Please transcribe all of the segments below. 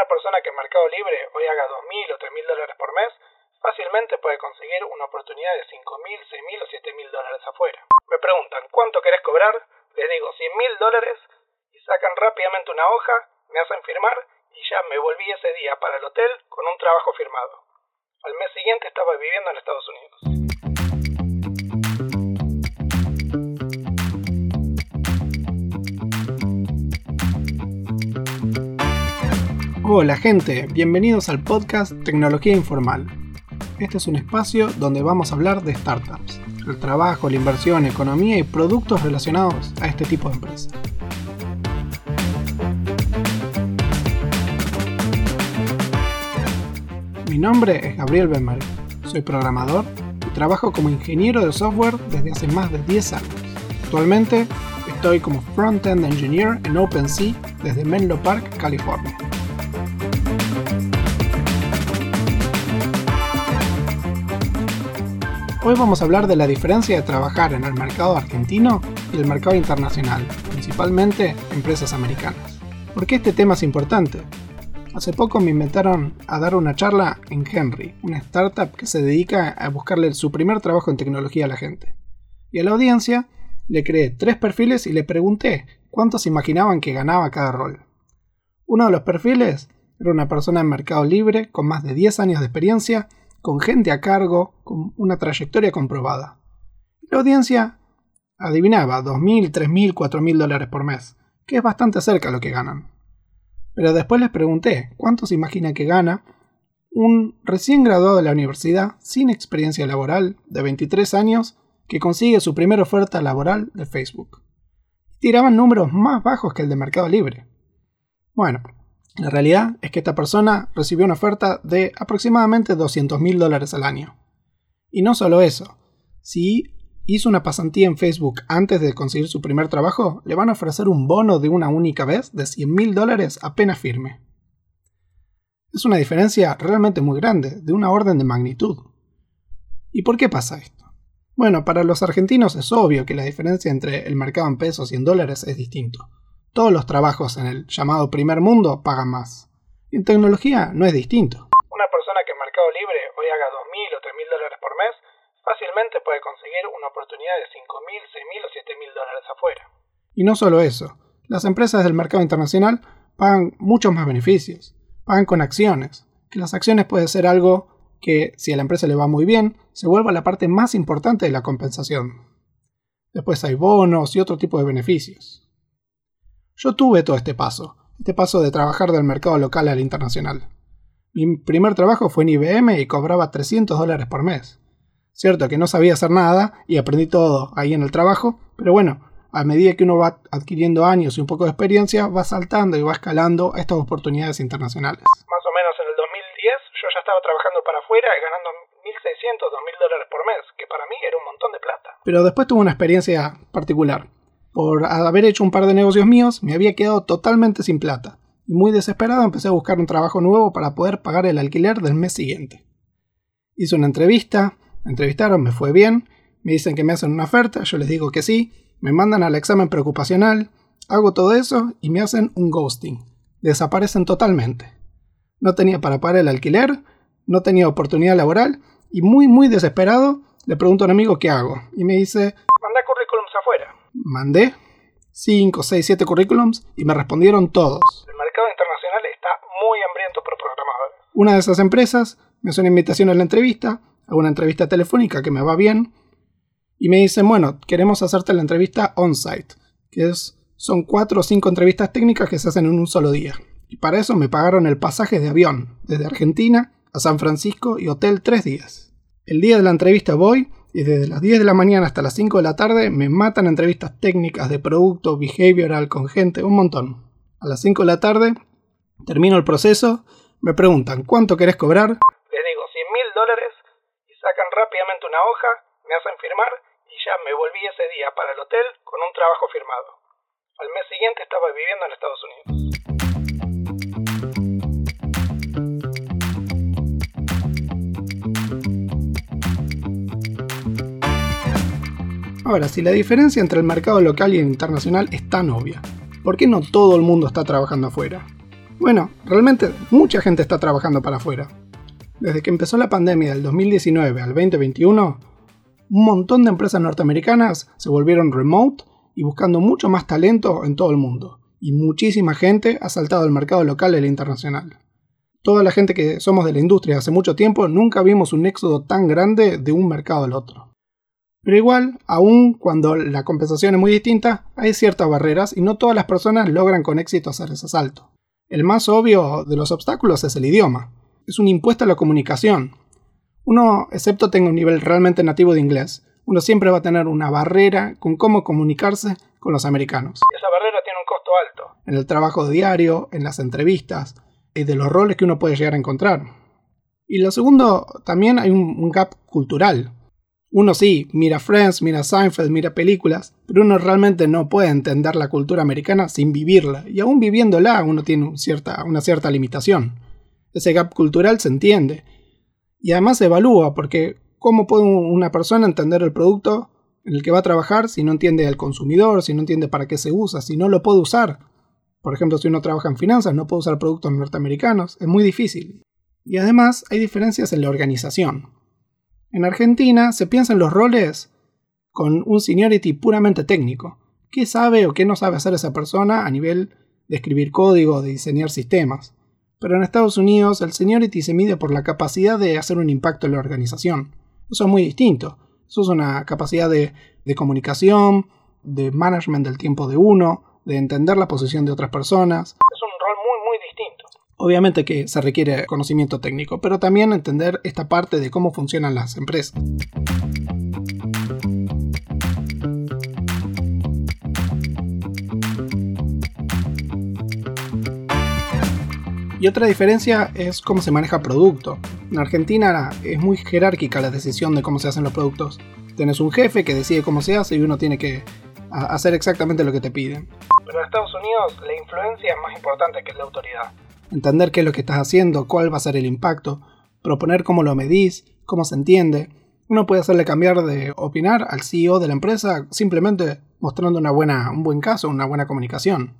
Una persona que en Mercado Libre hoy haga 2.000 o 3.000 dólares por mes, fácilmente puede conseguir una oportunidad de 5.000, 6.000 o 7.000 dólares afuera. Me preguntan, ¿cuánto querés cobrar? Les digo 100.000 dólares y sacan rápidamente una hoja, me hacen firmar y ya me volví ese día para el hotel con un trabajo firmado. Al mes siguiente estaba viviendo en Estados Unidos. Hola gente, bienvenidos al podcast Tecnología Informal. Este es un espacio donde vamos a hablar de startups, el trabajo, la inversión, economía y productos relacionados a este tipo de empresas. Mi nombre es Gabriel Benmarí, soy programador y trabajo como ingeniero de software desde hace más de 10 años. Actualmente estoy como Front-End Engineer en OpenSea desde Menlo Park, California. Hoy vamos a hablar de la diferencia de trabajar en el mercado argentino y el mercado internacional, principalmente empresas americanas. ¿Por qué este tema es importante? Hace poco me inventaron a dar una charla en Henry, una startup que se dedica a buscarle su primer trabajo en tecnología a la gente. Y a la audiencia le creé tres perfiles y le pregunté cuántos imaginaban que ganaba cada rol. Uno de los perfiles era una persona en mercado libre con más de 10 años de experiencia con gente a cargo, con una trayectoria comprobada. La audiencia adivinaba 2.000, 3.000, 4.000 dólares por mes, que es bastante cerca a lo que ganan. Pero después les pregunté cuánto se imagina que gana un recién graduado de la universidad sin experiencia laboral de 23 años que consigue su primera oferta laboral de Facebook. Tiraban números más bajos que el de Mercado Libre. Bueno, la realidad es que esta persona recibió una oferta de aproximadamente 200 mil dólares al año. Y no solo eso, si hizo una pasantía en Facebook antes de conseguir su primer trabajo, le van a ofrecer un bono de una única vez de 100 mil dólares apenas firme. Es una diferencia realmente muy grande, de una orden de magnitud. ¿Y por qué pasa esto? Bueno, para los argentinos es obvio que la diferencia entre el mercado en pesos y en dólares es distinto todos los trabajos en el llamado primer mundo pagan más. Y en tecnología no es distinto. Una persona que en Mercado Libre hoy haga 2.000 o 3.000 dólares por mes, fácilmente puede conseguir una oportunidad de 5.000, 6.000 o 7.000 dólares afuera. Y no solo eso, las empresas del mercado internacional pagan muchos más beneficios, pagan con acciones, que las acciones pueden ser algo que, si a la empresa le va muy bien, se vuelva la parte más importante de la compensación. Después hay bonos y otro tipo de beneficios. Yo tuve todo este paso, este paso de trabajar del mercado local al internacional. Mi primer trabajo fue en IBM y cobraba 300 dólares por mes. Cierto que no sabía hacer nada y aprendí todo ahí en el trabajo, pero bueno, a medida que uno va adquiriendo años y un poco de experiencia, va saltando y va escalando a estas oportunidades internacionales. Más o menos en el 2010 yo ya estaba trabajando para afuera y ganando 1.600, 2.000 dólares por mes, que para mí era un montón de plata. Pero después tuve una experiencia particular. Por haber hecho un par de negocios míos, me había quedado totalmente sin plata, y muy desesperado empecé a buscar un trabajo nuevo para poder pagar el alquiler del mes siguiente. Hice una entrevista, me entrevistaron, me fue bien, me dicen que me hacen una oferta, yo les digo que sí, me mandan al examen preocupacional, hago todo eso y me hacen un ghosting. Desaparecen totalmente. No tenía para pagar el alquiler, no tenía oportunidad laboral y muy muy desesperado le pregunto a un amigo qué hago y me dice Mandé 5, 6, 7 currículums y me respondieron todos. El mercado internacional está muy hambriento por programadores. Una de esas empresas me hace una invitación a la entrevista, a una entrevista telefónica que me va bien, y me dicen, bueno, queremos hacerte la entrevista on-site, que es, son 4 o 5 entrevistas técnicas que se hacen en un solo día. Y para eso me pagaron el pasaje de avión, desde Argentina a San Francisco y hotel 3 días. El día de la entrevista voy, y desde las 10 de la mañana hasta las 5 de la tarde me matan entrevistas técnicas de producto, behavioral, con gente, un montón. A las 5 de la tarde termino el proceso, me preguntan ¿cuánto querés cobrar? Les digo 100 mil dólares y sacan rápidamente una hoja, me hacen firmar y ya me volví ese día para el hotel con un trabajo firmado. Al mes siguiente estaba viviendo en Estados Unidos. Ahora, si la diferencia entre el mercado local y el internacional es tan obvia, ¿por qué no todo el mundo está trabajando afuera? Bueno, realmente mucha gente está trabajando para afuera. Desde que empezó la pandemia del 2019 al 2021, un montón de empresas norteamericanas se volvieron remote y buscando mucho más talento en todo el mundo. Y muchísima gente ha saltado al mercado local y el internacional. Toda la gente que somos de la industria hace mucho tiempo nunca vimos un éxodo tan grande de un mercado al otro. Pero igual, aun cuando la compensación es muy distinta, hay ciertas barreras y no todas las personas logran con éxito hacer ese salto. El más obvio de los obstáculos es el idioma. Es un impuesto a la comunicación. Uno, excepto tenga un nivel realmente nativo de inglés, uno siempre va a tener una barrera con cómo comunicarse con los americanos. Esa barrera tiene un costo alto. En el trabajo diario, en las entrevistas y de los roles que uno puede llegar a encontrar. Y lo segundo, también hay un gap cultural. Uno sí, mira Friends, mira Seinfeld, mira películas, pero uno realmente no puede entender la cultura americana sin vivirla, y aún viviéndola uno tiene una cierta limitación. Ese gap cultural se entiende, y además se evalúa, porque ¿cómo puede una persona entender el producto en el que va a trabajar si no entiende al consumidor, si no entiende para qué se usa, si no lo puede usar? Por ejemplo, si uno trabaja en finanzas, no puede usar productos norteamericanos, es muy difícil. Y además hay diferencias en la organización. En Argentina se piensa en los roles con un seniority puramente técnico. ¿Qué sabe o qué no sabe hacer esa persona a nivel de escribir código, de diseñar sistemas? Pero en Estados Unidos el seniority se mide por la capacidad de hacer un impacto en la organización. Eso es muy distinto. Eso es una capacidad de, de comunicación, de management del tiempo de uno, de entender la posición de otras personas. Obviamente que se requiere conocimiento técnico, pero también entender esta parte de cómo funcionan las empresas. Y otra diferencia es cómo se maneja producto. En Argentina es muy jerárquica la decisión de cómo se hacen los productos. Tienes un jefe que decide cómo se hace y uno tiene que hacer exactamente lo que te piden. Pero en Estados Unidos la influencia es más importante que la autoridad entender qué es lo que estás haciendo, cuál va a ser el impacto, proponer cómo lo medís, cómo se entiende. Uno puede hacerle cambiar de opinar al CEO de la empresa simplemente mostrando una buena, un buen caso, una buena comunicación.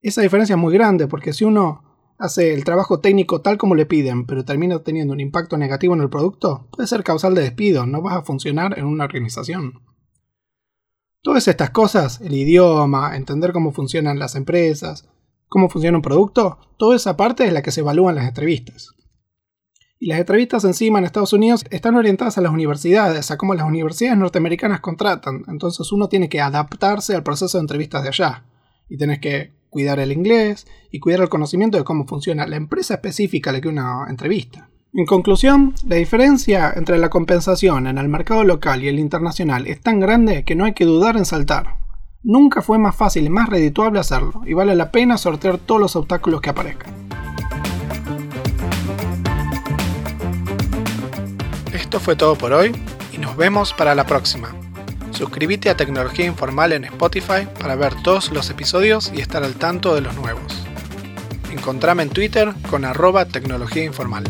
Esa diferencia es muy grande porque si uno hace el trabajo técnico tal como le piden, pero termina teniendo un impacto negativo en el producto, puede ser causal de despido, no vas a funcionar en una organización. Todas estas cosas, el idioma, entender cómo funcionan las empresas, cómo funciona un producto, toda esa parte es la que se evalúa en las entrevistas. Y las entrevistas encima en Estados Unidos están orientadas a las universidades, a cómo las universidades norteamericanas contratan. Entonces uno tiene que adaptarse al proceso de entrevistas de allá. Y tenés que cuidar el inglés y cuidar el conocimiento de cómo funciona la empresa específica a la que una entrevista. En conclusión, la diferencia entre la compensación en el mercado local y el internacional es tan grande que no hay que dudar en saltar. Nunca fue más fácil y más redituable hacerlo, y vale la pena sortear todos los obstáculos que aparezcan. Esto fue todo por hoy y nos vemos para la próxima. Suscríbete a Tecnología Informal en Spotify para ver todos los episodios y estar al tanto de los nuevos. Encontrame en Twitter con arroba tecnología informal.